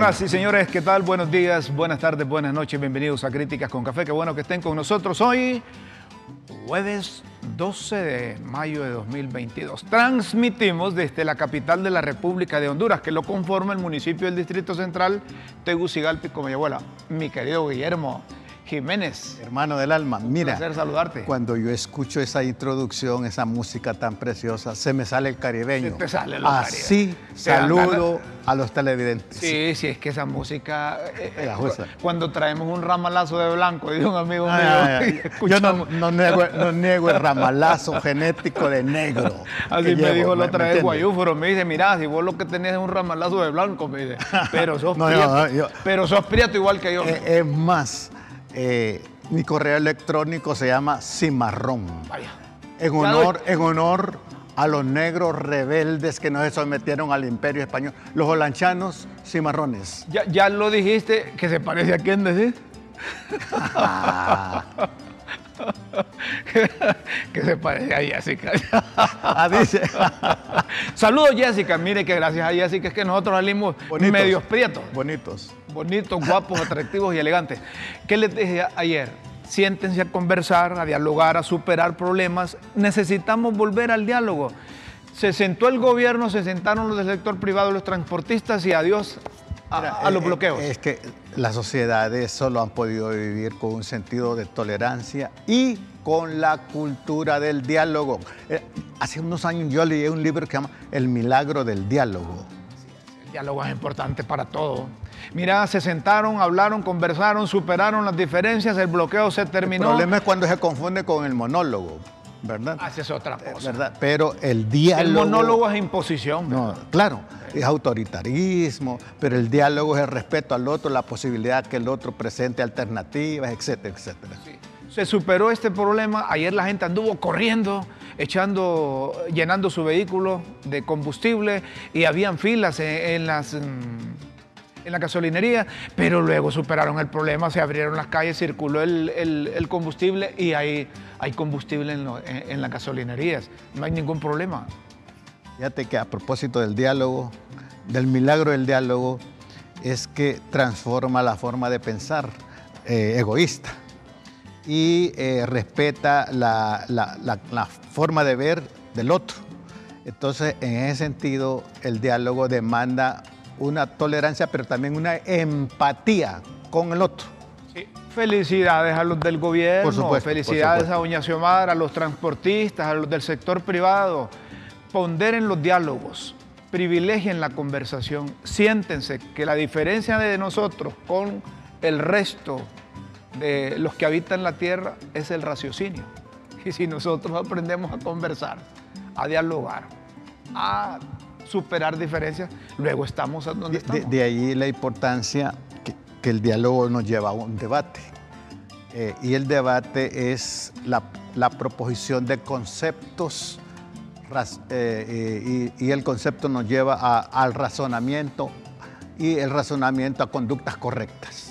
Señoras y señores, ¿qué tal? Buenos días, buenas tardes, buenas noches, bienvenidos a Críticas con Café. Qué bueno que estén con nosotros hoy, jueves 12 de mayo de 2022. Transmitimos desde la capital de la República de Honduras, que lo conforma el municipio del Distrito Central, Tegucigalpa y Comayagüela. Mi querido Guillermo Jiménez. Hermano del alma, mira. Un placer saludarte. Cuando yo escucho esa introducción, esa música tan preciosa, se me sale el caribeño. Se te sale lo Así saludo a los televidentes. Sí, sí, es que esa música. eh, eh, cuando traemos un ramalazo de blanco, dice un amigo mío. Ay, ay. Yo no, niego, no niego el ramalazo genético de negro. Así me llevo, dijo la ¿me- otra vez? Guayúforo, me dice, mira, si vos lo que tenés es un ramalazo de blanco, me dice, pero sos No, prieto, yo- pero sos prieto igual que yo. Eh, es más, eh, mi correo electrónico se llama Cimarrón. Vaya. En honor, en honor a los negros rebeldes que no se sometieron al imperio español. Los holanchanos cimarrones. Ya, ya lo dijiste, que se parece a. Ah, que se parece a Jessica. ah, dice. Saludos Jessica, mire que gracias a Jessica es que nosotros salimos Bonitos. medios prietos. Bonitos. bonitos, guapos, atractivos y elegantes. ¿Qué les dije ayer? Siéntense a conversar, a dialogar, a superar problemas. Necesitamos volver al diálogo. Se sentó el gobierno, se sentaron los del sector privado, los transportistas y adiós a, Mira, a los eh, bloqueos. Es que las sociedades solo han podido vivir con un sentido de tolerancia y con la cultura del diálogo. Eh, hace unos años yo leí un libro que se llama El milagro del diálogo. El diálogo es importante para todo. Mira, se sentaron, hablaron, conversaron, superaron las diferencias, el bloqueo se El terminó. problema es cuando se confunde con el monólogo, ¿verdad? Esa es otra cosa. ¿verdad? Pero el diálogo... El monólogo es imposición. No, claro, es autoritarismo, pero el diálogo es el respeto al otro, la posibilidad que el otro presente alternativas, etcétera, etcétera. Se superó este problema. Ayer la gente anduvo corriendo, echando, llenando su vehículo de combustible y habían filas en, en las, mm, en la gasolinería, pero luego superaron el problema, se abrieron las calles, circuló el, combustible y hay, hay combustible en, lo- en- las gasolinerías. No hay ningún problema. Fíjate que a propósito del diálogo, del milagro del diálogo, es que transforma la forma de pensar eh, egoísta y eh, respeta la- la forma de ver del otro. Entonces, en ese sentido, el diálogo demanda una tolerancia, pero también una empatía con el otro. Felicidades a los del gobierno, Por supuesto, felicidades a Doña Xiomara, a los transportistas, a los del sector privado. Ponderen los diálogos, privilegien la conversación, siéntense que la diferencia de nosotros con el resto de los que habitan la tierra es el raciocinio. Y si nosotros aprendemos a conversar, a dialogar, a superar diferencias, luego estamos a donde De, estamos. de ahí la importancia que, que el diálogo nos lleva a un debate. Eh, y el debate es la, la proposición de conceptos eh, eh, y, y el concepto nos lleva a- al razonamiento y el razonamiento a conductas correctas.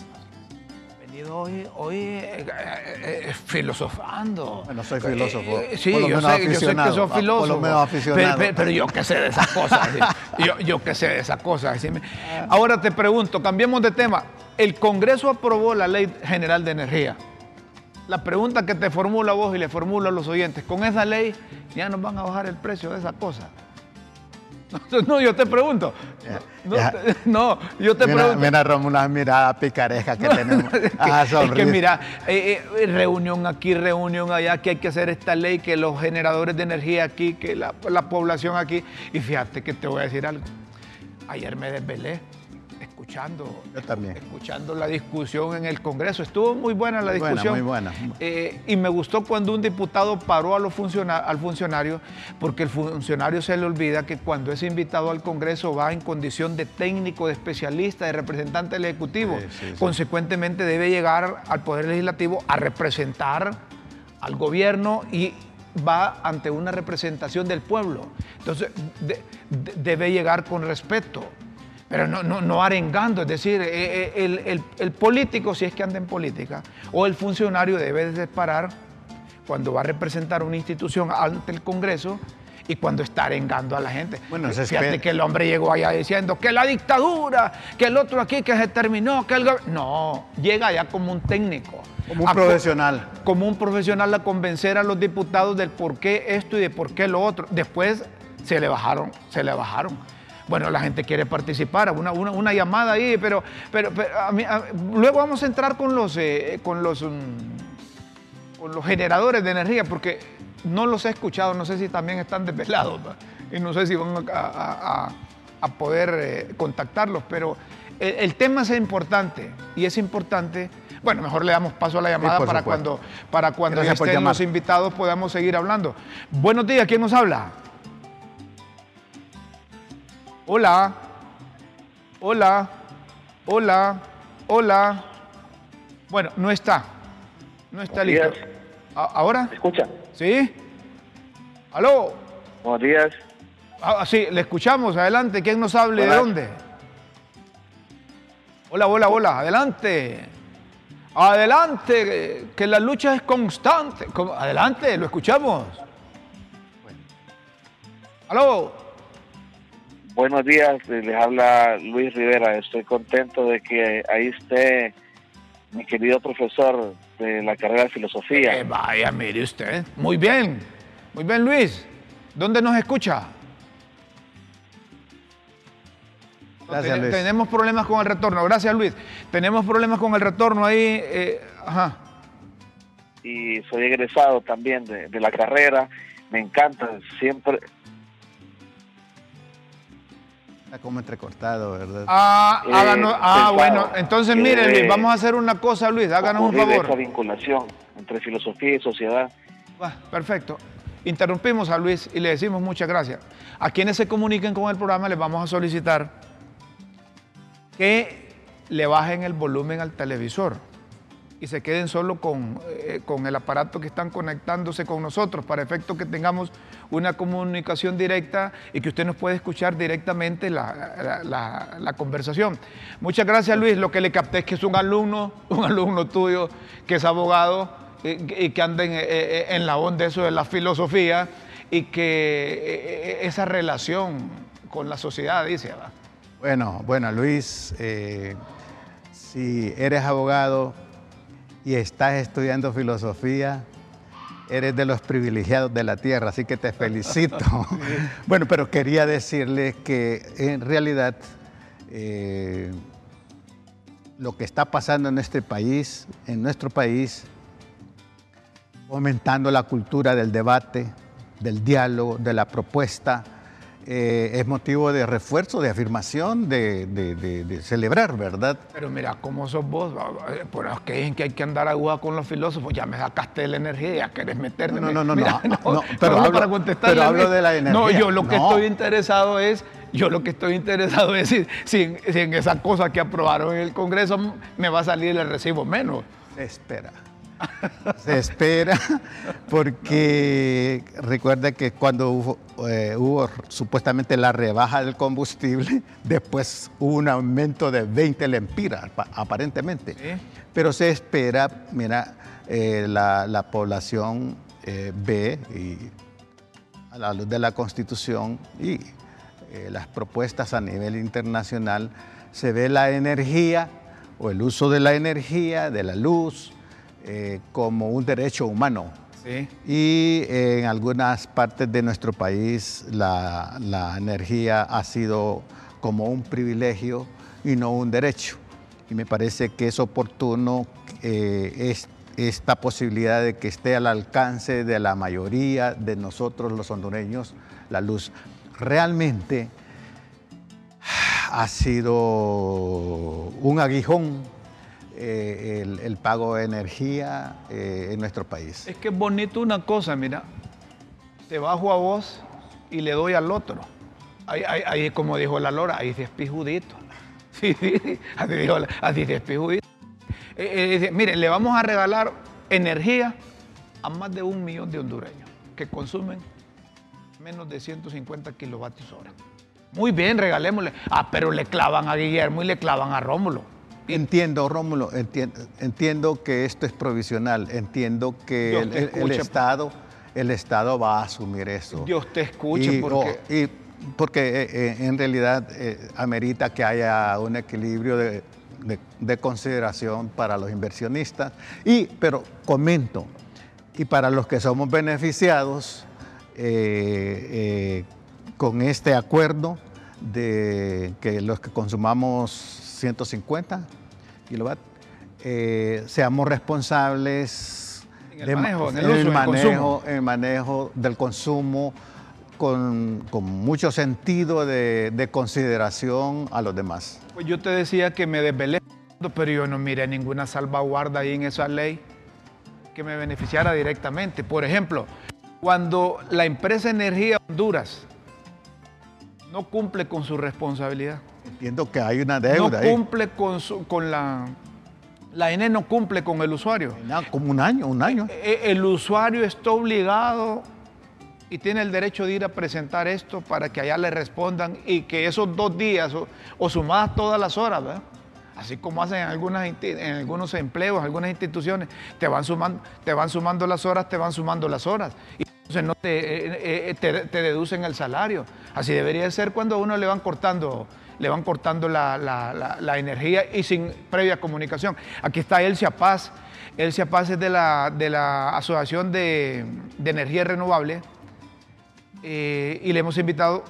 Hoy, hoy eh, eh, eh, filosofando. Bueno, soy filósofo, sí, por lo yo, menos sé, yo sé que por lo filósofo. menos aficionado. Pero, pero- pero yo qué sé de esas cosas. sí. yo, yo qué sé de esas cosas. sí. Ahora te pregunto, cambiemos de tema. El Congreso aprobó la Ley General de Energía. La pregunta que te formula vos y le formula a los oyentes, con esa ley ya nos van a bajar el precio de esa cosa. No, yo te pregunto. No, Ya. te- no, yo te Mira, pregunto. mira Romo, una mirada picaresca que tenemos. es, que, Ah, es que mira, eh, eh, reunión aquí, reunión allá, que hay que hacer esta ley, que los generadores de energía aquí, que la, la población aquí. Y fíjate que te voy a decir algo. Ayer me desvelé escuchando, Yo también. escuchando la discusión en el Congreso. Estuvo muy buena la Muy buena, discusión. muy buena. Eh, y me gustó cuando un diputado paró a los funciona- al funcionario, porque el funcionario se le olvida que cuando es invitado al Congreso va en condición de técnico, de especialista, de representante del Ejecutivo. Sí, sí, sí. Consecuentemente debe llegar al Poder Legislativo a representar al gobierno y va ante una representación del pueblo. Entonces, de- de- debe llegar con respeto, pero no, no, no arengando. Es decir, eh, eh, el, el- el político, si es que anda en política, o el funcionario debe de separar cuando va a representar una institución ante el Congreso y cuando está arengando a la gente. Bueno, Fíjate que el hombre llegó allá diciendo que la dictadura, que el otro aquí que se terminó, que el No, llega allá como un técnico. Como un profesional. Como un profesional a convencer a los diputados del por qué esto y de por qué lo otro. Después se le bajaron, se le bajaron. Bueno, la gente quiere participar, una, una, llamada ahí, pero, pero, luego vamos a entrar con los, eh, con los, mm, con los generadores de energía, porque no los he escuchado, no sé si también están desvelados y no sé si van a, poder eh, contactarlos, pero el, tema es importante y es importante. Bueno, mejor le damos paso a la llamada para cuando, para cuando estén los invitados podamos seguir hablando. Buenos días, ¿quién nos habla? Hola, hola, hola, hola. Bueno, no está, no está listo. ¿Ahora? ¿Me escucha? ¿Sí? ¿Aló? Buenos días. Ah, sí, le escuchamos. Adelante. ¿Quién nos hable? ¿De dónde? Hola, hola, hola. Adelante. Adelante. Que la lucha es constante. Adelante, lo escuchamos. ¿Aló? Buenos días. Les habla Luis Rivera. Estoy contento de que ahí esté mi querido profesor de la carrera de filosofía. Eh, vaya, mire usted. Muy bien, muy bien Luis. ¿Dónde nos escucha? Gracias, Luis. Tenemos problemas con el retorno. Gracias, Luis. Tenemos problemas con el retorno ahí. Eh, ajá. Y soy egresado también de, de la carrera. Me encanta. Siempre, Está como entrecortado, ¿verdad? Ah, eh, ah bueno, entonces mire Luis, vamos a hacer una cosa Luis, háganos un favor. esa vinculación entre filosofía y sociedad. perfecto. Interrumpimos a Luis y le decimos muchas gracias. A quienes se comuniquen con el programa les vamos a solicitar que le bajen el volumen al televisor y se queden solo con, eh, con, el aparato que están conectándose con nosotros para efecto que tengamos una comunicación directa y que usted nos puede escuchar directamente la, la, conversación. Muchas gracias Luis, lo que le capté es que es un alumno, un alumno tuyo que es abogado y, que anda en, en, la onda eso de la filosofía y que eh, esa relación con la sociedad, dice. Bueno, bueno Luis, eh, si eres abogado, y estás estudiando filosofía, eres de los privilegiados de la tierra, así que te felicito. bueno, pero quería decirles que en realidad eh, lo que está pasando en este país, en nuestro país, aumentando la cultura del debate, del diálogo, de la propuesta, eh, es motivo de refuerzo, de afirmación, de, celebrar, ¿verdad? Pero mira, ¿cómo sos vos? Por que dicen que hay que andar agua con los filósofos, ya me sacaste la energía, ya querés meterme. No, no, no, no, pero, hablo, para pero hablo de la energía. No, yo lo que estoy interesado es yo lo que estoy interesado es si, si, en esa cosa que aprobaron en el Congreso me va a salir el recibo menos. Espera. Se espera porque recuerda que cuando hubo, eh, hubo, supuestamente la rebaja del combustible, después hubo un aumento de 20 lempiras, aparentemente. Pero se espera, mira, eh, la, población eh, ve y a la luz de la Constitución y las propuestas a nivel internacional, se ve la energía o el uso de la energía, de la luz, eh, como un derecho humano. Y en algunas partes de nuestro país la, energía ha sido como un privilegio y no un derecho. Y me parece que es oportuno eh, esta posibilidad de que esté al alcance de la mayoría de nosotros los hondureños la luz. Realmente ha sido un aguijón eh, el, pago de energía eh, en nuestro país. Es que es bonito una cosa, mira, te bajo a vos y le doy al otro. Ahí, como dijo la Lora, ahí se es pijudito. Sí, sí, así, dijo, así es pijudito. Eh, mire, le vamos a regalar energía a más de un millón de hondureños que consumen menos de 150 kilovatios hora. Muy bien, regalémosle. Ah, pero le clavan a Guillermo y le clavan a Rómulo. Entiendo, Rómulo, entiendo, entiendo, que esto es provisional, entiendo que el, Estado, el Estado va a asumir eso. Dios te escuche, y, porque... y porque eh, eh, en realidad eh, amerita que haya un equilibrio de, de, consideración para los inversionistas. Y, pero comento, y para los que somos beneficiados con este acuerdo de que los que consumamos 150 kilowatts, seamos responsables en el manejo, en el, uso, manejo, el manejo del consumo con, mucho sentido de, consideración a los demás. Pues yo te decía que me desvelé, pero yo no miré ninguna salvaguarda ahí en esa ley que me beneficiara directamente. Por ejemplo, cuando la empresa Energía Honduras no cumple con su responsabilidad. Entiendo que hay una deuda. No cumple con, con la... La ENE no cumple con el usuario. Como un año, un año. Eh, eh, el usuario está obligado y tiene el derecho de ir a presentar esto para que allá le respondan y que esos dos días o, sumadas todas las horas, ¿verdad? así como hacen en, algunas, en algunos empleos, algunas instituciones, te van, sumando, te van sumando las horas, te van sumando las horas. Y entonces no te, eh, eh, te, deducen el salario. Así debería ser cuando a uno le van cortando, le van cortando la, energía y sin previa comunicación. Aquí está Elcia Paz. Elcia Paz es de la, de la Asociación de, de Energía Renovable eh, y le hemos invitado.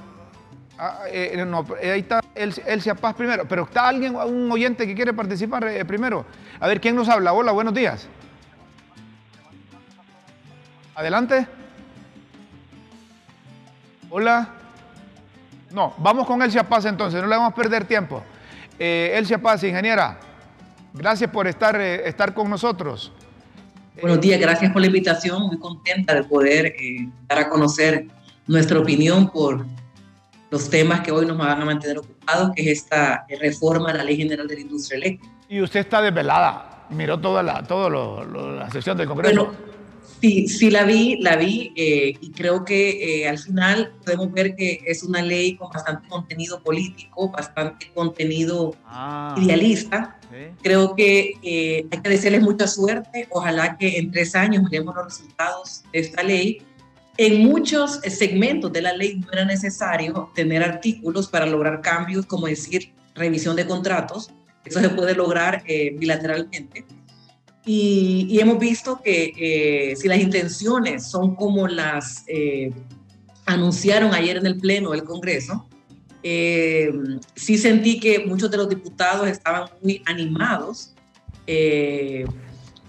Eh, no, ahí está Elsia Paz primero, pero está alguien, un oyente que quiere participar eh, primero. A ver, ¿quién nos habla? Hola, buenos días. Adelante. Hola. No, vamos con Elsia Paz entonces, no le vamos a perder tiempo. Elsia Paz, ingeniera, gracias por estar, estar con nosotros. Buenos días, gracias por la invitación, muy contenta de poder dar a conocer nuestra opinión por los temas que hoy nos van a mantener ocupados, que es esta reforma a la Ley General de la Industria Eléctrica. Y usted está desvelada, miró toda la, la sesión del Congreso. Bueno, sí, sí la vi, la vi, eh, y creo que eh, al final podemos ver que es una ley con bastante contenido político, bastante contenido ah. idealista. Creo que eh, hay que desearles mucha suerte. Ojalá que en tres años veamos los resultados de esta ley en muchos segmentos de la ley no era necesario tener artículos para lograr cambios, como decir revisión de contratos. Eso se puede lograr eh, bilateralmente. Y, hemos visto que eh, si las intenciones son como las eh, anunciaron ayer en el Pleno del Congreso, sí sentí que muchos de los diputados estaban muy animados,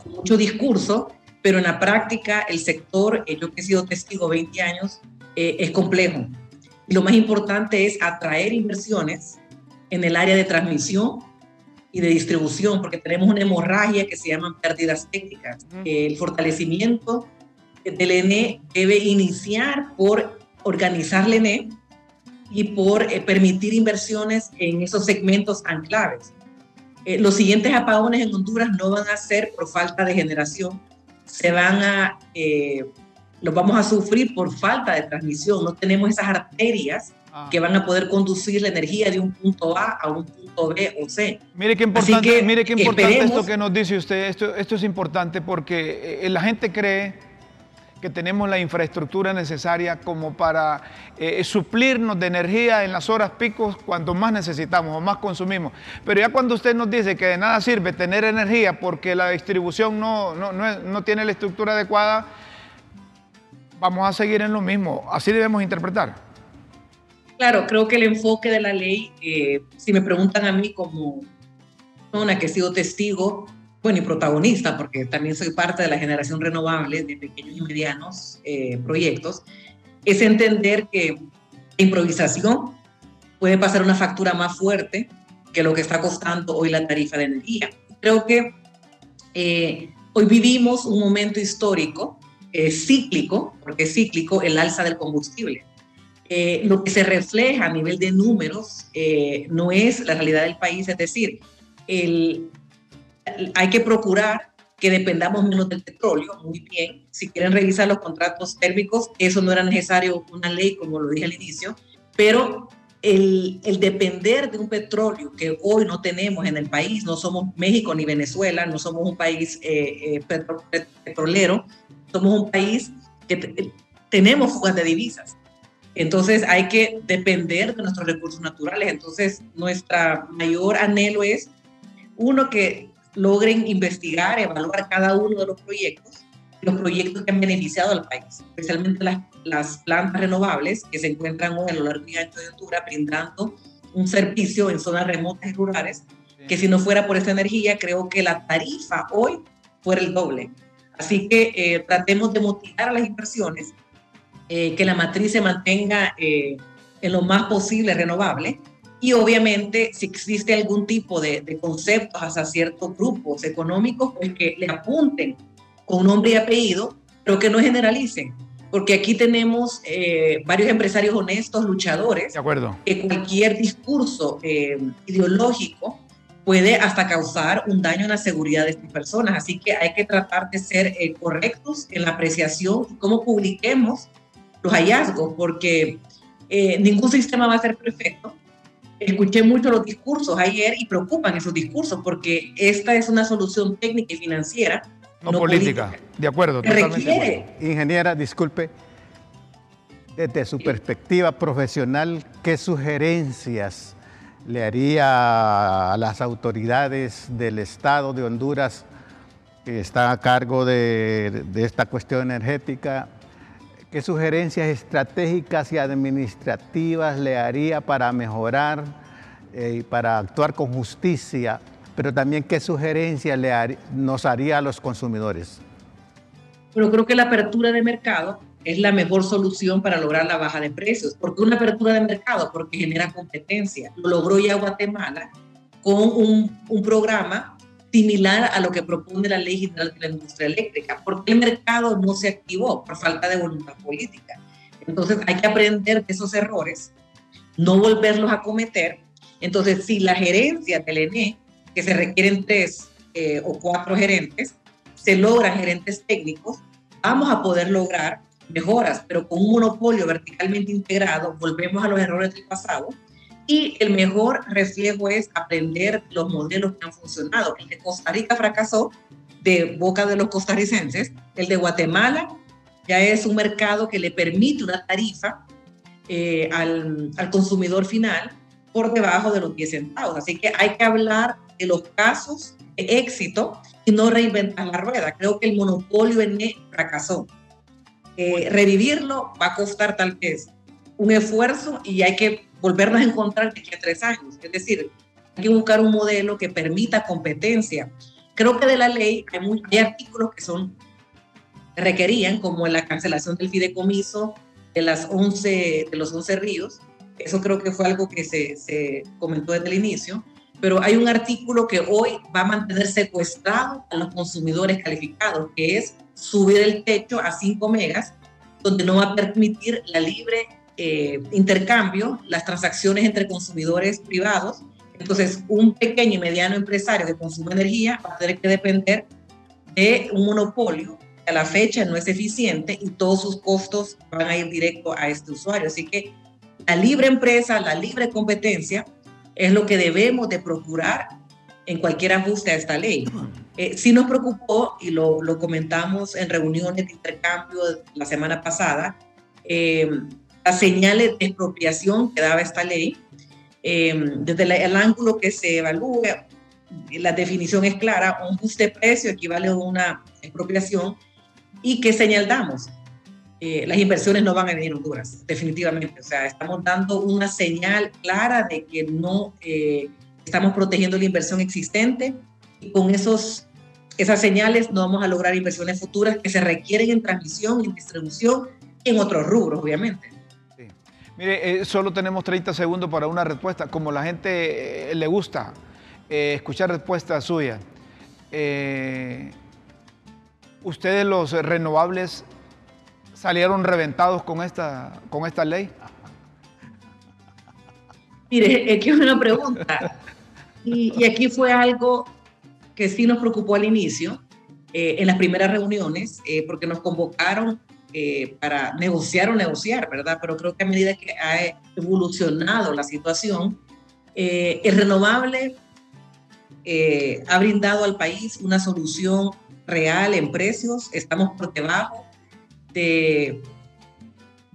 con mucho discurso, pero en la práctica el sector, eh, yo que he sido testigo 20 años, eh, es complejo. Y lo más importante es atraer inversiones en el área de transmisión y de distribución, porque tenemos una hemorragia que se llaman pérdidas técnicas. El fortalecimiento del ENE debe iniciar por organizar el ENE y por eh, permitir inversiones en esos segmentos anclaves. los siguientes apagones en Honduras no van a ser por falta de generación, se van a, eh, los vamos a sufrir por falta de transmisión. No tenemos esas arterias. Que van a poder conducir la energía de un punto A a un punto B o C. Mire qué importante, mire qué importante esto que nos dice usted. Esto, esto es importante porque eh, la gente cree que tenemos la infraestructura necesaria como para eh, suplirnos de energía en las horas picos cuando más necesitamos o más consumimos. Pero ya cuando usted nos dice que de nada sirve tener energía porque la distribución no, no, tiene la estructura adecuada, vamos a seguir en lo mismo. Así debemos interpretar. Claro, creo que el enfoque de la ley, eh, si me preguntan a mí como persona que he sido testigo bueno, y protagonista, porque también soy parte de la generación renovable de pequeños y medianos eh, proyectos, es entender que la improvisación puede pasar una factura más fuerte que lo que está costando hoy la tarifa de energía. Creo que eh, hoy vivimos un momento histórico, eh, cíclico, porque es cíclico el alza del combustible. Lo que se refleja a nivel de números no es la realidad del país, es decir, el, hay que procurar que dependamos menos del petróleo, muy bien. Si quieren revisar los contratos térmicos, eso no era necesario una ley, como lo dije al inicio, pero el, el, depender de un petróleo que hoy no tenemos en el país, no somos México ni Venezuela, no somos un país eh, eh, petrolero, somos un país que tenemos fugas de divisas. Entonces hay que depender de nuestros recursos naturales. Entonces nuestra mayor anhelo es, uno, que logren investigar, evaluar cada uno de los proyectos, los proyectos que han beneficiado al país, especialmente las, las plantas renovables que se encuentran hoy a lo largo y ancho de Honduras brindando un servicio en zonas remotas y rurales, que si no fuera por esta energía, creo que la tarifa hoy fuera el doble. Así que eh, tratemos de motivar a las inversiones, eh, que la matriz se mantenga eh, en lo más posible renovable y obviamente si existe algún tipo de, de, conceptos hacia ciertos grupos económicos, pues que le apunten con nombre y apellido, pero que no generalicen porque aquí tenemos eh, varios empresarios honestos, luchadores, de acuerdo. que cualquier discurso eh, ideológico puede hasta causar un daño en la seguridad de estas personas. Así que hay que tratar de ser eh, correctos en la apreciación y cómo publiquemos los hallazgos, porque ningún sistema va a ser perfecto. Escuché mucho los discursos ayer y preocupan esos discursos porque esta es una solución técnica y financiera no, política. De acuerdo, totalmente. Ingeniera, disculpe, desde su perspectiva profesional, ¿qué sugerencias le haría a las autoridades del Estado de Honduras que están a cargo de, esta cuestión energética? ¿Qué sugerencias estratégicas y administrativas le haría para mejorar eh, y para actuar con justicia pero también qué sugerencias nos haría a los consumidores. Pero creo que la apertura de mercado es la mejor solución para lograr la baja de precios. porque una apertura de mercado? Porque genera competencia. Lo logró ya Guatemala con un programa similar a lo que propone la Ley General de la Industria Eléctrica. porque el mercado no se activó? Por falta de voluntad política. Entonces hay que aprender de esos errores, no volverlos a cometer. Entonces, si la gerencia del ENE que se requieren tres eh, o cuatro gerentes, se logran gerentes técnicos, vamos a poder lograr mejoras, pero con un monopolio verticalmente integrado, volvemos a los errores del pasado. Y el mejor reflejo es aprender los modelos que han funcionado. El de Costa Rica fracasó de boca de los costarricenses. El de Guatemala ya es un mercado que le permite una tarifa eh, al, al consumidor final por debajo de los 10 centavos. Así que hay que hablar de los casos de éxito y no reinventar la rueda. Creo que el monopolio en E fracasó. Eh, revivirlo va a costar tal vez un esfuerzo y hay que volvernos a encontrar de aquí a tres años. Es decir, hay que buscar un modelo que permita competencia. Creo que de la ley hay, muy, hay artículos que son requerían, como la cancelación del fideicomiso de, las 11, de los 11 ríos. Eso creo que fue algo que se, se comentó desde el inicio pero hay un artículo que hoy va a mantener secuestrado a los consumidores calificados, que es subir el techo a 5 megas, donde no va a permitir la libre eh, intercambio, las transacciones entre consumidores privados. Entonces, un pequeño y mediano empresario que consume energía va a tener que depender de un monopolio que a la fecha no es eficiente y todos sus costos van a ir directo a este usuario. Así que la libre empresa, la libre competencia, es lo que debemos de procurar en cualquier ajuste a esta ley. Eh, sí nos preocupó, y lo, lo, comentamos en reuniones de intercambio la semana pasada, eh, las señales de expropiación que daba esta ley, eh, desde el ángulo que se evalúe, la definición es clara, un ajuste de precio equivale a una expropiación, y qué señal damos. Eh, las inversiones no van a venir a Honduras, definitivamente. O sea, estamos dando una señal clara de que no eh, estamos protegiendo la inversión existente y con esos, esas señales no vamos a lograr inversiones futuras que se requieren en transmisión, en distribución en otros rubros, obviamente. Mire, eh, solo tenemos 30 segundos para una respuesta. Como la gente le gusta escuchar respuestas suyas, ustedes los renovables salieron reventados con esta, con esta ley? Mire, es que es una pregunta. Y, aquí fue algo que sí nos preocupó al inicio, eh, en las primeras reuniones, eh, porque nos convocaron eh, para negociar o negociar, ¿verdad? Pero creo que a medida que ha evolucionado la situación, el renovable ha brindado al país una solución real en precios, estamos por debajo de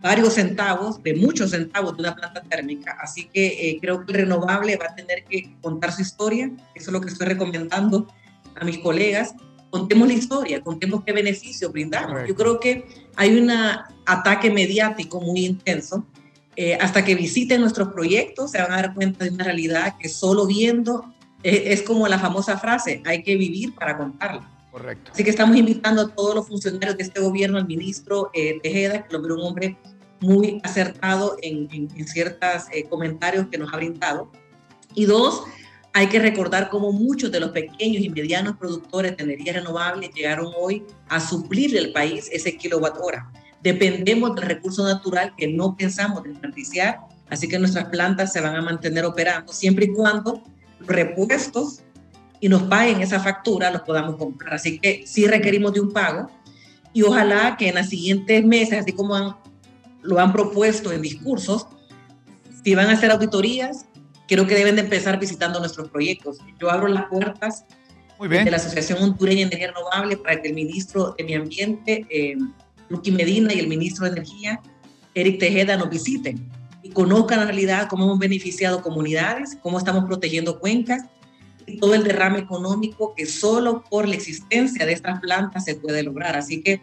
varios centavos, de muchos centavos de una planta térmica. Así que eh, creo que el renovable va a tener que contar su historia. Eso es lo que estoy recomendando a mis colegas. Contemos la historia, contemos qué beneficio brindamos. Yo creo que hay un ataque mediático muy intenso. Eh, hasta que visiten nuestros proyectos se van a dar cuenta de una realidad que solo viendo eh, es como la famosa frase, hay que vivir para contarla. Correcto. Así que estamos invitando a todos los funcionarios de este gobierno, al ministro Tejeda, que lo veo un hombre muy acertado en, ciertos eh, comentarios que nos ha brindado. Y dos, hay que recordar cómo muchos de los pequeños y medianos productores de energía renovable llegaron hoy a suplirle al país ese kilowatt hora. Dependemos del recurso natural que no pensamos desperdiciar, así que nuestras plantas se van a mantener operando siempre y cuando repuestos y nos paguen esa factura los podamos comprar. Así que sí requerimos de un pago y ojalá que en los siguientes meses, así como han lo han propuesto en discursos, si van a hacer auditorías, creo que deben de empezar visitando nuestros proyectos. Yo abro las puertas de la Asociación Hondureña de Energía Renovable para que el ministro de Medio Ambiente, eh, Luqui Medina, y el ministro de Energía, Eric Tejeda, nos visiten y conozcan la realidad, cómo hemos beneficiado comunidades, cómo estamos protegiendo cuencas y todo el derrame económico que solo por la existencia de estas plantas se puede lograr. Así que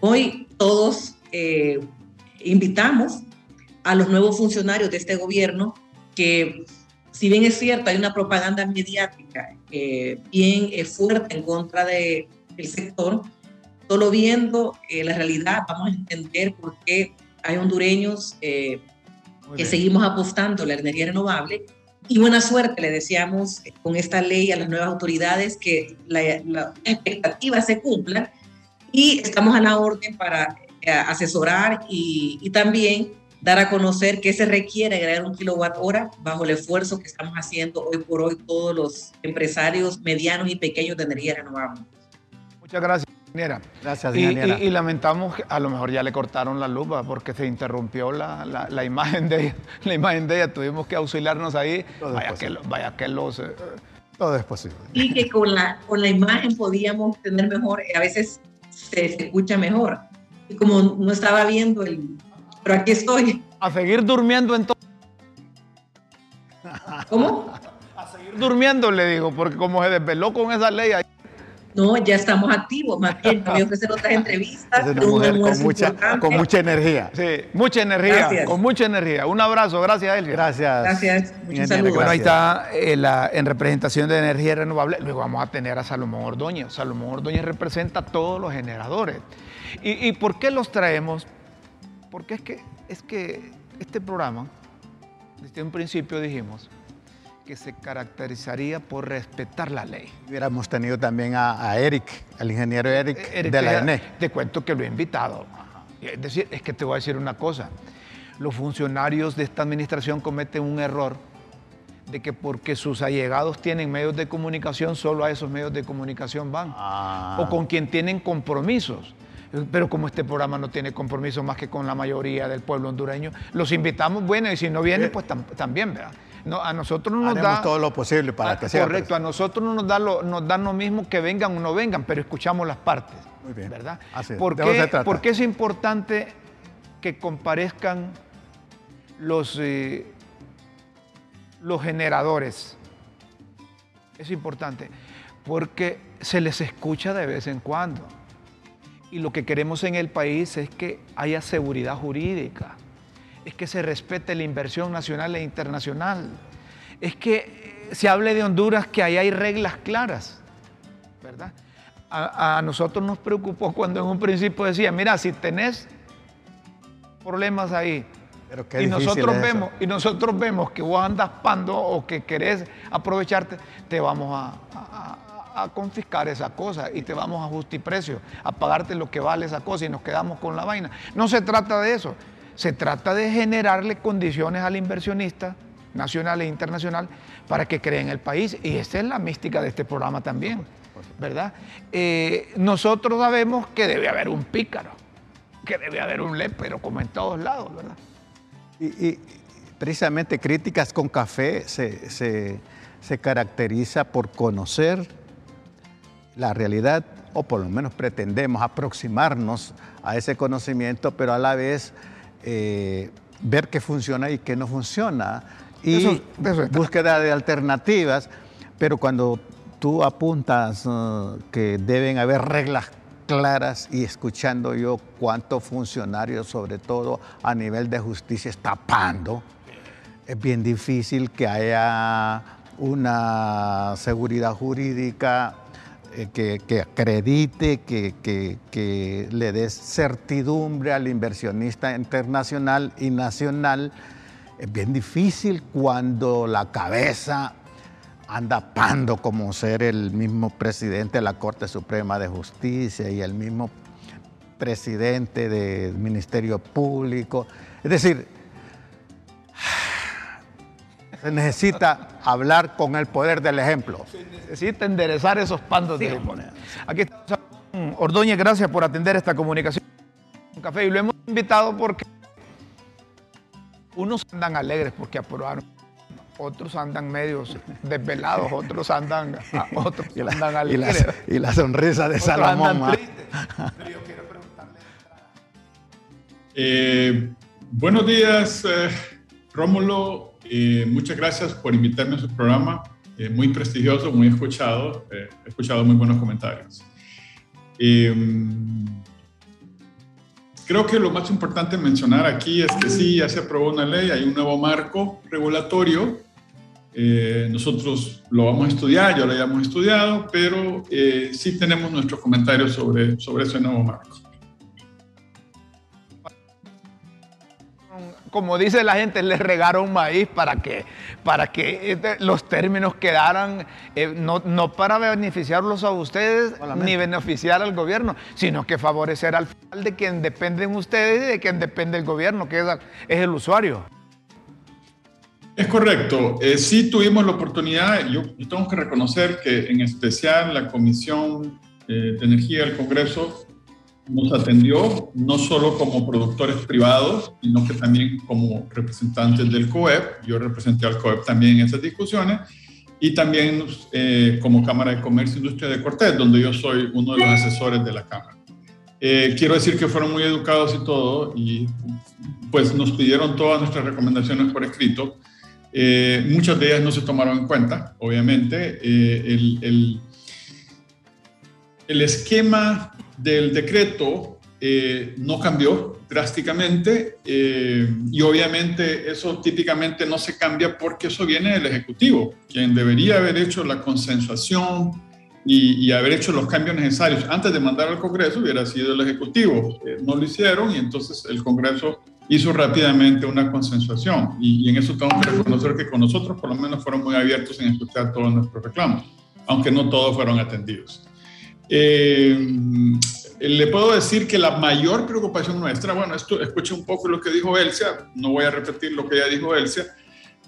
hoy todos eh, invitamos a los nuevos funcionarios de este gobierno que, si bien es cierto, hay una propaganda mediática eh, bien eh, fuerte en contra del sector, solo viendo eh, la realidad vamos a entender por qué hay hondureños que seguimos apostando a la energía renovable. Y buena suerte, le deseamos con esta ley a las nuevas autoridades que las la expectativas se cumplan y estamos a la orden para asesorar y, también dar a conocer qué se requiere agregar un kilowatt hora bajo el esfuerzo que estamos haciendo hoy por hoy todos los empresarios medianos y pequeños de energía renovable. Muchas gracias, ingeniera. Gracias, ingeniera. Y, lamentamos que a lo mejor ya le cortaron la luz porque se interrumpió la, la, imagen de ella. La imagen de ella, tuvimos que auxiliarnos ahí. vaya que, vaya que los... Eh, todo es posible. Y que con la, con la imagen podíamos tener mejor, a veces se, se escucha mejor y como no estaba viendo el... Pero aquí estoy. A seguir durmiendo entonces. ¿Cómo? A seguir durmiendo, le digo, porque como se desveló con esa ley ahí. No, ya estamos activos, más bien, voy a ofrecer otras entrevistas. Es una mujer con mucha, con mucha energía. Sí, mucha energía, con mucha energía. Un abrazo, gracias, Elvia. Gracias. Gracias, muchos saludos. Bueno, ahí está eh, en representación de energía renovable. Luego vamos a tener a Salomón Ordóñez. Salomón Ordóñez representa a todos los generadores. ¿Y, por qué los traemos? Porque es que, es que este programa, desde un principio dijimos, que se caracterizaría por respetar la ley. Hubiéramos tenido también a, Eric, al ingeniero Eric, eh, de la ENE. Te cuento que lo he invitado. Es decir, es que te voy a decir una cosa. Los funcionarios de esta administración cometen un error de que porque sus allegados tienen medios de comunicación, solo a esos medios de comunicación van. Ah. O con quien tienen compromisos. Pero como este programa no tiene compromiso más que con la mayoría del pueblo hondureño, los invitamos, bueno, y si no vienen, pues también, ¿verdad? No, a nosotros no nos da... todo lo posible para ah, que sea. Correcto, a nosotros no nos da, lo, nos da lo mismo que vengan o no vengan, pero escuchamos las partes. Muy bien. ¿Verdad? Así ¿Por, qué, ¿Por qué es importante que comparezcan los, eh, los generadores? Es importante porque se les escucha de vez en cuando. Y lo que queremos en el país es que haya seguridad jurídica, es que se respete la inversión nacional e internacional, es que se hable de Honduras que ahí hay reglas claras, ¿verdad? A, nosotros nos preocupó cuando en un principio decía, mira, si tenés problemas ahí, y nosotros vemos y nosotros vemos que vos andas pando o que querés aprovecharte, te vamos a a confiscar esa cosa y te vamos a justiprecio, a pagarte lo que vale esa cosa y nos quedamos con la vaina. No se trata de eso, se trata de generarle condiciones al inversionista nacional e internacional para que cree en el país y esa es la mística de este programa también, ¿verdad? Eh, nosotros sabemos que debe haber un pícaro, que debe haber un lépero, como en todos lados, ¿verdad? Y, precisamente Críticas con Café se, se caracteriza por conocer la realidad o por lo menos pretendemos aproximarnos a ese conocimiento, pero a la vez eh, ver qué funciona y qué no funciona. Y búsqueda de alternativas, pero cuando tú apuntas uh, que deben haber reglas claras y escuchando yo cuántos funcionarios, sobre todo a nivel de justicia, está tapando, es bien difícil que haya una seguridad jurídica eh, que, acredite, que, que, le dé certidumbre al inversionista internacional y nacional. Es bien difícil cuando la cabeza anda pando como ser el mismo presidente de la Corte Suprema de Justicia y el mismo presidente del Ministerio Público. Es decir, se necesita hablar con el poder del ejemplo. Se necesita enderezar esos pandos de moneda. Aquí estamos. Ordóñez, gracias por atender esta comunicación con café. Y lo hemos invitado porque unos andan alegres porque aprobaron otros andan medios desvelados, otros andan, ah, otros y la, andan Y la, sonrisa de Salomón. Eh, buenos días, eh, Rómulo. Eh, muchas gracias por invitarme a su programa. muy prestigioso, muy escuchado. he escuchado muy buenos comentarios. Creo que lo más importante mencionar aquí es que sí, ya se aprobó una ley, hay un nuevo marco regulatorio eh, nosotros lo vamos a estudiar, ya lo hayamos estudiado, pero eh, sí tenemos nuestros comentarios sobre, sobre ese nuevo marco. Como dice la gente, le regaron maíz para que, para que este, los términos quedaran, eh, no, no, para beneficiarlos a ustedes ni beneficiar al gobierno, sino que favorecer al final de quien dependen ustedes y de quien depende el gobierno, que es, es el usuario. Es correcto. Eh, sí tuvimos la oportunidad, yo, tengo que reconocer que en especial la Comisión eh, de Energía del Congreso nos atendió no solo como productores privados, sino que también como representantes del COEP. Yo representé al COEP también en esas discusiones y también eh, como Cámara de Comercio e Industria de Cortés, donde yo soy uno de los asesores de la Cámara. Eh, quiero decir que fueron muy educados y todo, y pues nos pidieron todas nuestras recomendaciones por escrito. Eh, muchas de ellas no se tomaron en cuenta, obviamente. Eh, el, el, esquema del decreto eh, no cambió drásticamente y obviamente eso típicamente no se cambia porque eso viene del Ejecutivo, quien debería haber hecho la consensuación y, haber hecho los cambios necesarios antes de mandar al Congreso hubiera sido el Ejecutivo. no lo hicieron y entonces el Congreso hizo rápidamente una consensuación y, en eso tengo que reconocer que con nosotros por lo menos fueron muy abiertos en escuchar todos nuestros reclamos, aunque no todos fueron atendidos. Eh, le puedo decir que la mayor preocupación nuestra, bueno, esto escuché un poco lo que dijo Elsia, no voy a repetir lo que ya dijo Elsia,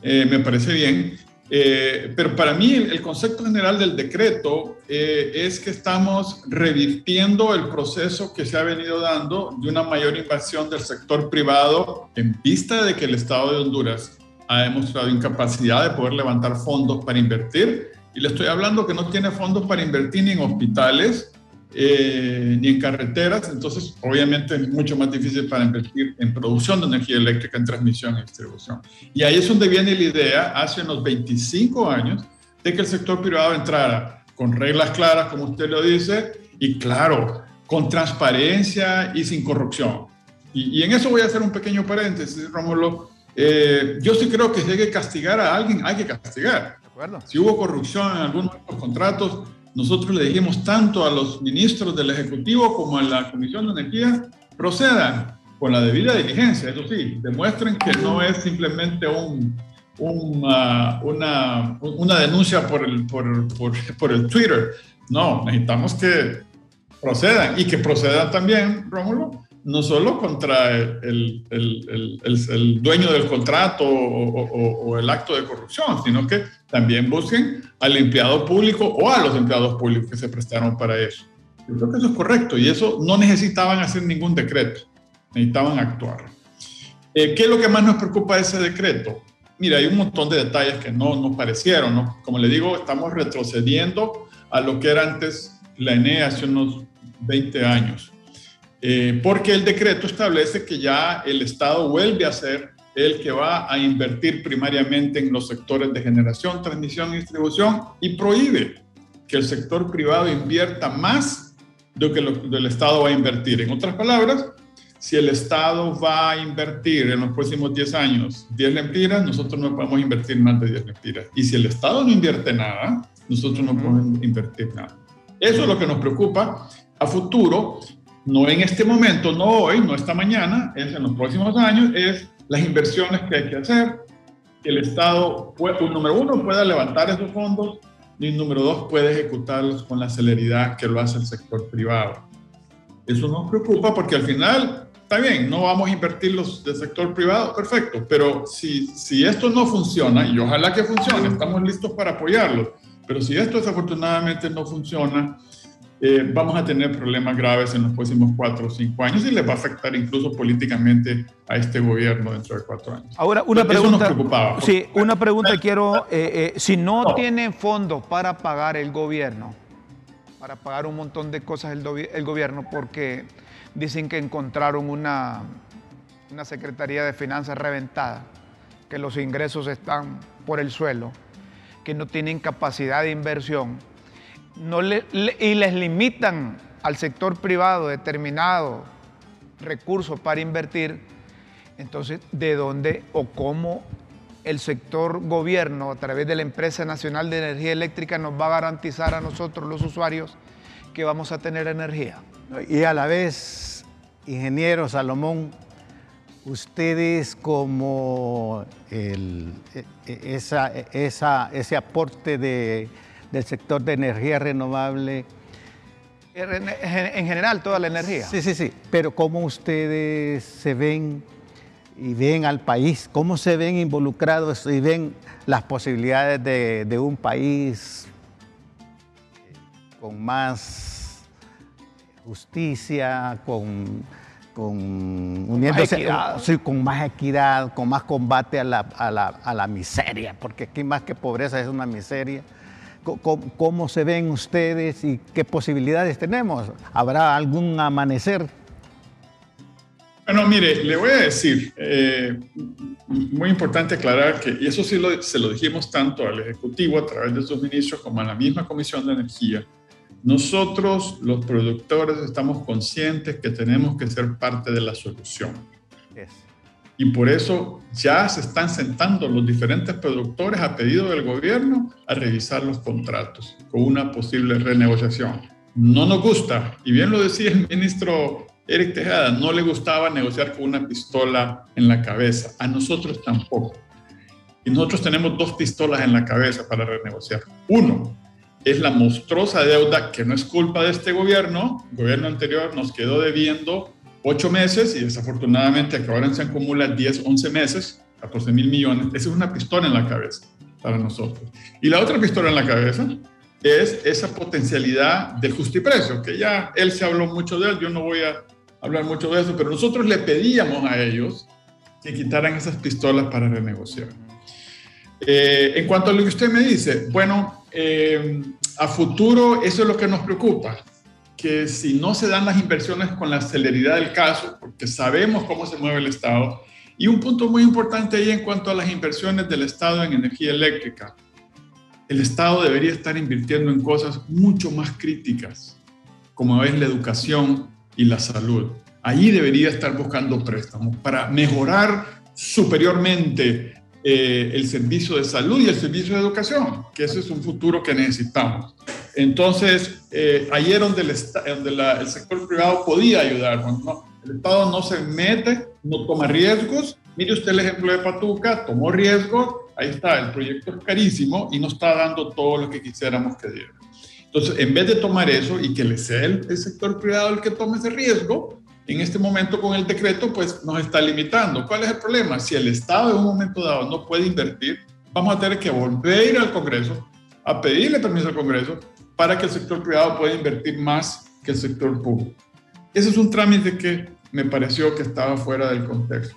eh, me parece bien, eh, pero para mí el, concepto general del decreto eh, es que estamos revirtiendo el proceso que se ha venido dando de una mayor invasión del sector privado en vista de que el Estado de Honduras ha demostrado incapacidad de poder levantar fondos para invertir. Y le estoy hablando que no tiene fondos para invertir ni en hospitales, eh, ni en carreteras, entonces obviamente es mucho más difícil para invertir en producción de energía eléctrica, en transmisión y distribución. Y ahí es donde viene la idea, hace unos 25 años, de que el sector privado entrara con reglas claras, como usted lo dice, y claro, con transparencia y sin corrupción. Y, en eso voy a hacer un pequeño paréntesis, Rómulo. Eh, yo sí creo que si hay que castigar a alguien, hay que castigar. Si hubo corrupción en algunos de los contratos, nosotros le dijimos tanto a los ministros del Ejecutivo como a la Comisión de Energía, procedan con la debida diligencia, eso sí, demuestren que no es simplemente un, una, una, una, denuncia por el, por, por, por el Twitter. No, necesitamos que procedan y que procedan también, Rómulo, no solo contra el, el, el, dueño del contrato o, o, el acto de corrupción, sino que también busquen al empleado público o a los empleados públicos que se prestaron para eso. Yo creo que eso es correcto y eso no necesitaban hacer ningún decreto, necesitaban actuar. Eh, ¿Qué es lo que más nos preocupa de ese decreto? Mira, hay un montón de detalles que no nos parecieron, ¿no? Como le digo, estamos retrocediendo a lo que era antes la ENE hace unos 20 años. Eh, porque el decreto establece que ya el Estado vuelve a ser el que va a invertir primariamente en los sectores de generación, transmisión y distribución y prohíbe que el sector privado invierta más de lo que el Estado va a invertir. En otras palabras, si el Estado va a invertir en los próximos 10 años 10 lempiras, nosotros no podemos invertir más de 10 lempiras. Y si el Estado no invierte nada, nosotros no podemos invertir nada. Eso es lo que nos preocupa a futuro no en este momento, no hoy, no esta mañana, es en los próximos años, es las inversiones que hay que hacer, que el Estado, número uno, pueda levantar esos fondos y número dos, puede ejecutarlos con la celeridad que lo hace el sector privado. Eso nos preocupa porque al final, está bien, no vamos a invertir los del sector privado, perfecto, pero si, si esto no funciona, y ojalá que funcione, estamos listos para apoyarlo, pero si esto desafortunadamente no funciona, eh, vamos a tener problemas graves en los próximos cuatro o cinco años y les va a afectar incluso políticamente a este gobierno dentro de cuatro años. Ahora, una pregunta. Eso nos Sí, una pregunta quiero. Eh, eh, si no, no, tienen fondos para pagar el gobierno, para pagar un montón de cosas el, el gobierno, porque dicen que encontraron una, una Secretaría de Finanzas reventada, que los ingresos están por el suelo, que no tienen capacidad de inversión no le, y les limitan al sector privado determinado recursos para invertir, entonces, ¿de dónde o cómo el sector gobierno, a través de la Empresa Nacional de Energía Eléctrica, nos va a garantizar a nosotros, los usuarios, que vamos a tener energía? Y a la vez, ingeniero Salomón, ustedes como el, e, e, esa, ese aporte de del sector de energía renovable. En general, toda la energía. Sí, sí, sí. Pero ¿cómo ustedes se ven y ven al país? ¿Cómo se ven involucrados y ven las posibilidades de, un país con más justicia, con, con con más equidad, con más combate a la, a la miseria, porque aquí más que pobreza es una miseria cómo, se ven ustedes y qué posibilidades tenemos. ¿Habrá algún amanecer? Bueno, mire, le voy a decir, eh, muy importante aclarar que, y eso sí se lo dijimos tanto al Ejecutivo a través de sus ministros como a la misma Comisión de Energía, nosotros los productores estamos conscientes que tenemos que ser parte de la solución y por eso ya se están sentando los diferentes productores a pedido del gobierno a revisar los contratos con una posible renegociación. No nos gusta, y bien lo decía el ministro Eric Tejada, no le gustaba negociar con una pistola en la cabeza, a nosotros tampoco. Y nosotros tenemos dos pistolas en la cabeza para renegociar. Uno, es la monstruosa deuda que no es culpa de este gobierno. El gobierno anterior nos quedó debiendo ocho meses y desafortunadamente ahora se acumulan 10, 11 meses, 14 mil millones. Esa es una pistola en la cabeza para nosotros. Y la otra pistola en la cabeza es esa potencialidad del justiprecio, que ya él se habló mucho de él, yo no voy a hablar mucho de eso, pero nosotros le pedíamos a ellos que quitaran esas pistolas para renegociar. Eh, en cuanto a lo que usted me dice, bueno, eh, a futuro eso es lo que nos preocupa que si no se dan las inversiones con la celeridad del caso, porque sabemos cómo se mueve el Estado, y un punto muy importante ahí en cuanto a las inversiones del Estado en energía eléctrica, el Estado debería estar invirtiendo en cosas mucho más críticas, como es la educación y la salud. Ahí debería estar buscando préstamos para mejorar superiormente eh, el servicio de salud y el servicio de educación, que ese es un futuro que necesitamos. Entonces, eh, ayer donde, el, el, sector privado podía ayudar, el Estado no se mete, no toma riesgos. Mire usted el ejemplo de Patuca, tomó riesgo, ahí está, el proyecto es carísimo y no está dando todo lo que quisiéramos que diera. Entonces, en vez de tomar eso y que le sea el sector privado el que tome ese riesgo, en este momento con el decreto, pues nos está limitando. ¿Cuál es el problema? Si el Estado en un momento dado no puede invertir, vamos a tener que volver ir al Congreso, a pedirle permiso al Congreso para que el sector privado pueda invertir más que el sector público. Ese es un trámite que me pareció que estaba fuera del contexto.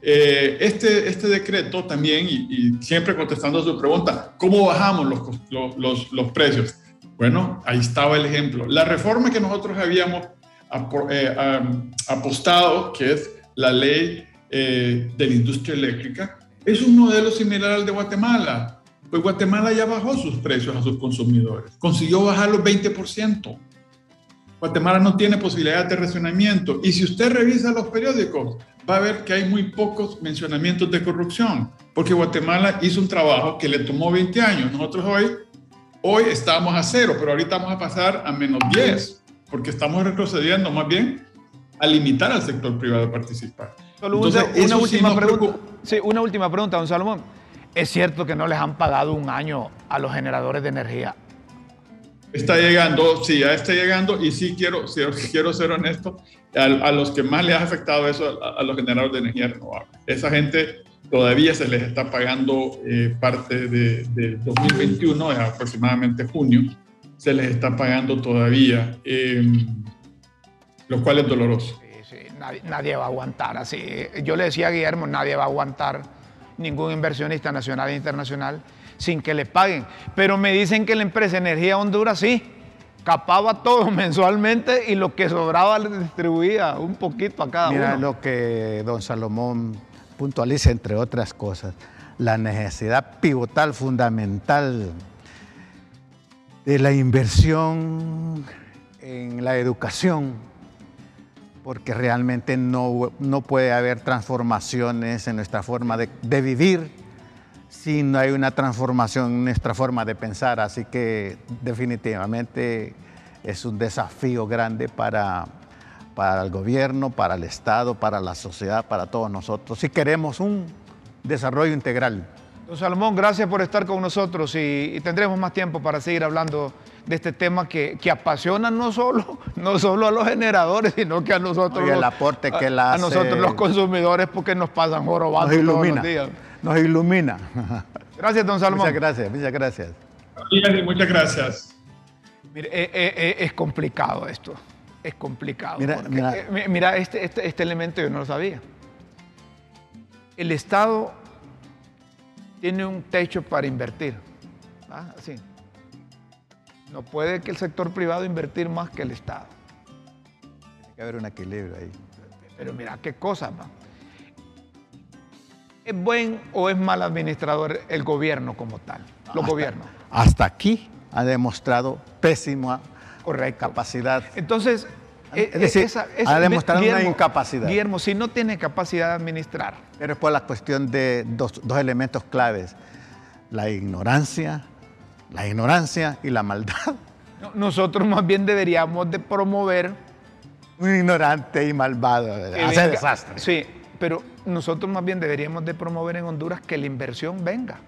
Eh, este, este decreto también, y, siempre contestando a su pregunta, ¿cómo bajamos los, los, los, precios? Bueno, ahí estaba el ejemplo. La reforma que nosotros habíamos eh, apostado, que es la ley eh, de la industria eléctrica, es un modelo similar al de Guatemala. Pues Guatemala ya bajó sus precios a sus consumidores, consiguió bajar los 20%. Guatemala no tiene posibilidad de racionamiento. Y si usted revisa los periódicos, va a ver que hay muy pocos mencionamientos de corrupción, porque Guatemala hizo un trabajo que le tomó 20 años. Nosotros hoy, hoy estamos a cero, pero ahorita vamos a pasar a menos 10, porque estamos retrocediendo más bien a limitar al sector privado a participar. Solo una, última pregunta. Sí, una última pregunta, don Salomón. ¿Es cierto que no les han pagado un año a los generadores de energía? Está llegando, sí, ya está llegando y sí quiero, quiero ser honesto, a, los que más les ha afectado eso, a, los generadores de energía renovable. Esa gente todavía se les está pagando eh, parte de, 2021, aproximadamente junio, se les está pagando todavía, em, lo cual es doloroso. Sí, sí, nadie, nadie va a aguantar así. Yo le decía a Guillermo, nadie va a aguantar ningún inversionista nacional e internacional sin que le paguen. Pero me dicen que la empresa Energía Honduras sí, capaba todo mensualmente y lo que sobraba le distribuía un poquito a cada Mira lo que don Salomón puntualiza, entre otras cosas, la necesidad pivotal, fundamental de la inversión en la educación, porque realmente no, no puede haber transformaciones en nuestra forma de, de vivir si no hay una transformación en nuestra forma de pensar. Así que definitivamente es un desafío grande para, para el gobierno, para el Estado, para la sociedad, para todos nosotros, si queremos un desarrollo integral. Don Salomón, gracias por estar con nosotros y, tendremos más tiempo para seguir hablando de este tema que, apasiona no solo, no solo a los generadores, sino que a nosotros, el aporte que la a nosotros los consumidores porque nos pasan jorobando todos los días nos ilumina. Gracias, don Salomón. Muchas gracias, muchas gracias. Muchas gracias. Mire, eh, eh, eh, es complicado esto. Es complicado. Mira, este, este, este, elemento yo no lo sabía. El Estado tiene un techo para invertir. ¿ah? Así. No puede que el sector privado invertir más que el Estado. Tiene que haber un equilibrio ahí. Pero mira qué cosa, va. ¿Es buen o es mal administrador el gobierno como tal? Los gobiernos. Hasta aquí ha demostrado pésima capacidad. Entonces, es decir, ha demostrado una incapacidad. Guillermo, si no tiene capacidad de administrar. Pero es por la cuestión de dos, elementos claves: la ignorancia, la ignorancia y la maldad. nosotros más bien deberíamos de promover. Un ignorante y malvado, hace desastre. Sí, pero nosotros más bien deberíamos de promover en Honduras que la inversión venga.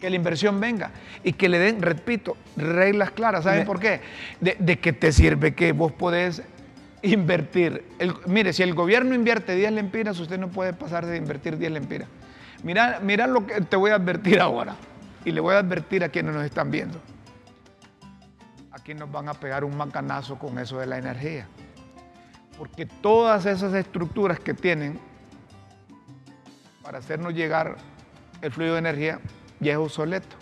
Que la inversión venga y que le den, repito, reglas claras. ¿Saben por qué? De, que te sirve que vos podés invertir. mire, si el gobierno invierte 10 lempiras, usted no puede pasar de invertir 10 lempiras. Mira, mira lo que te voy a advertir ahora y le voy a advertir a quienes nos están viendo. Aquí nos van a pegar un macanazo con eso de la energía. Porque todas esas estructuras que tienen para hacernos llegar el fluido de energía ya es obsoleto.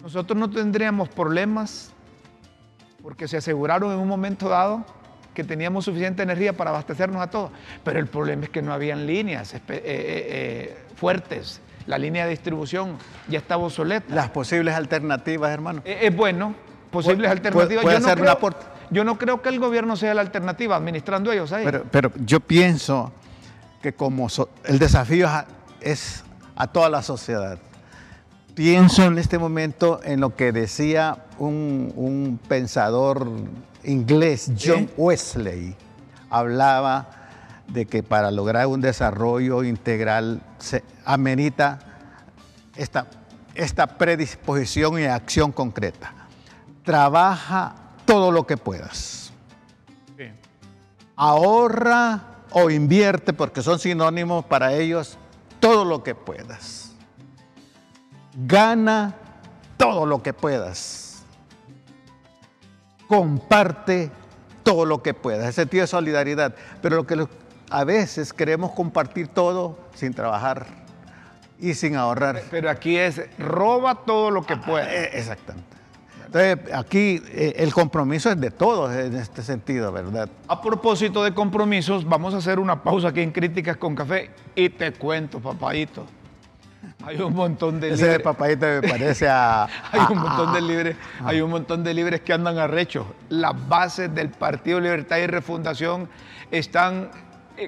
Nosotros no tendríamos problemas porque se aseguraron en un momento dado que teníamos suficiente energía para abastecernos a todos, pero el problema es que no habían líneas eh, eh, eh, fuertes, la línea de distribución ya estaba obsoleta. Las posibles alternativas, hermano. Es bueno, posibles alternativas. Puede, yo, no creo, yo no creo que el gobierno sea la alternativa, administrando ellos ahí. Pero, pero yo pienso que como el desafío es a, toda la sociedad. Pienso en este momento en lo que decía un, pensador inglés, John Wesley. Hablaba de que para lograr un desarrollo integral se amerita esta, esta predisposición y acción concreta. Trabaja todo lo que puedas. Ahorra o invierte, porque son sinónimos para ellos, todo lo que puedas. Gana todo lo que puedas. Comparte todo lo que puedas. Ese sentido de solidaridad. Pero lo que a veces queremos compartir todo sin trabajar y sin ahorrar. Pero aquí es roba todo lo que ah, puedas. Eh, exactamente. Entonces, aquí eh, el compromiso es de todos en este sentido, ¿verdad? A propósito de compromisos, vamos a hacer una pausa aquí en Críticas con Café y te cuento, papadito. Hay un montón de Ese libres. de papayito me parece a... Hay un montón de libres, hay un montón de libres que andan arrechos. Las bases del Partido Libertad y Refundación están,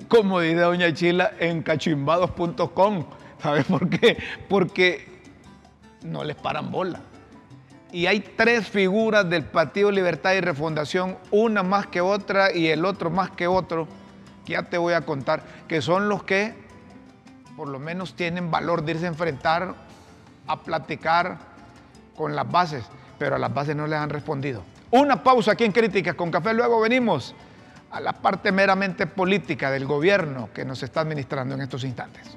como dice Doña Chila, en cachimbados.com. ¿Sabes por qué? Porque no les paran bola. Y hay tres figuras del Partido Libertad y Refundación, una más que otra y el otro más que otro, que ya te voy a contar, que son los que por lo menos tienen valor de irse a enfrentar, a platicar con las bases, pero a las bases no les han respondido. Una pausa aquí en Críticas con Café, luego venimos a la parte meramente política del gobierno que nos está administrando en estos instantes.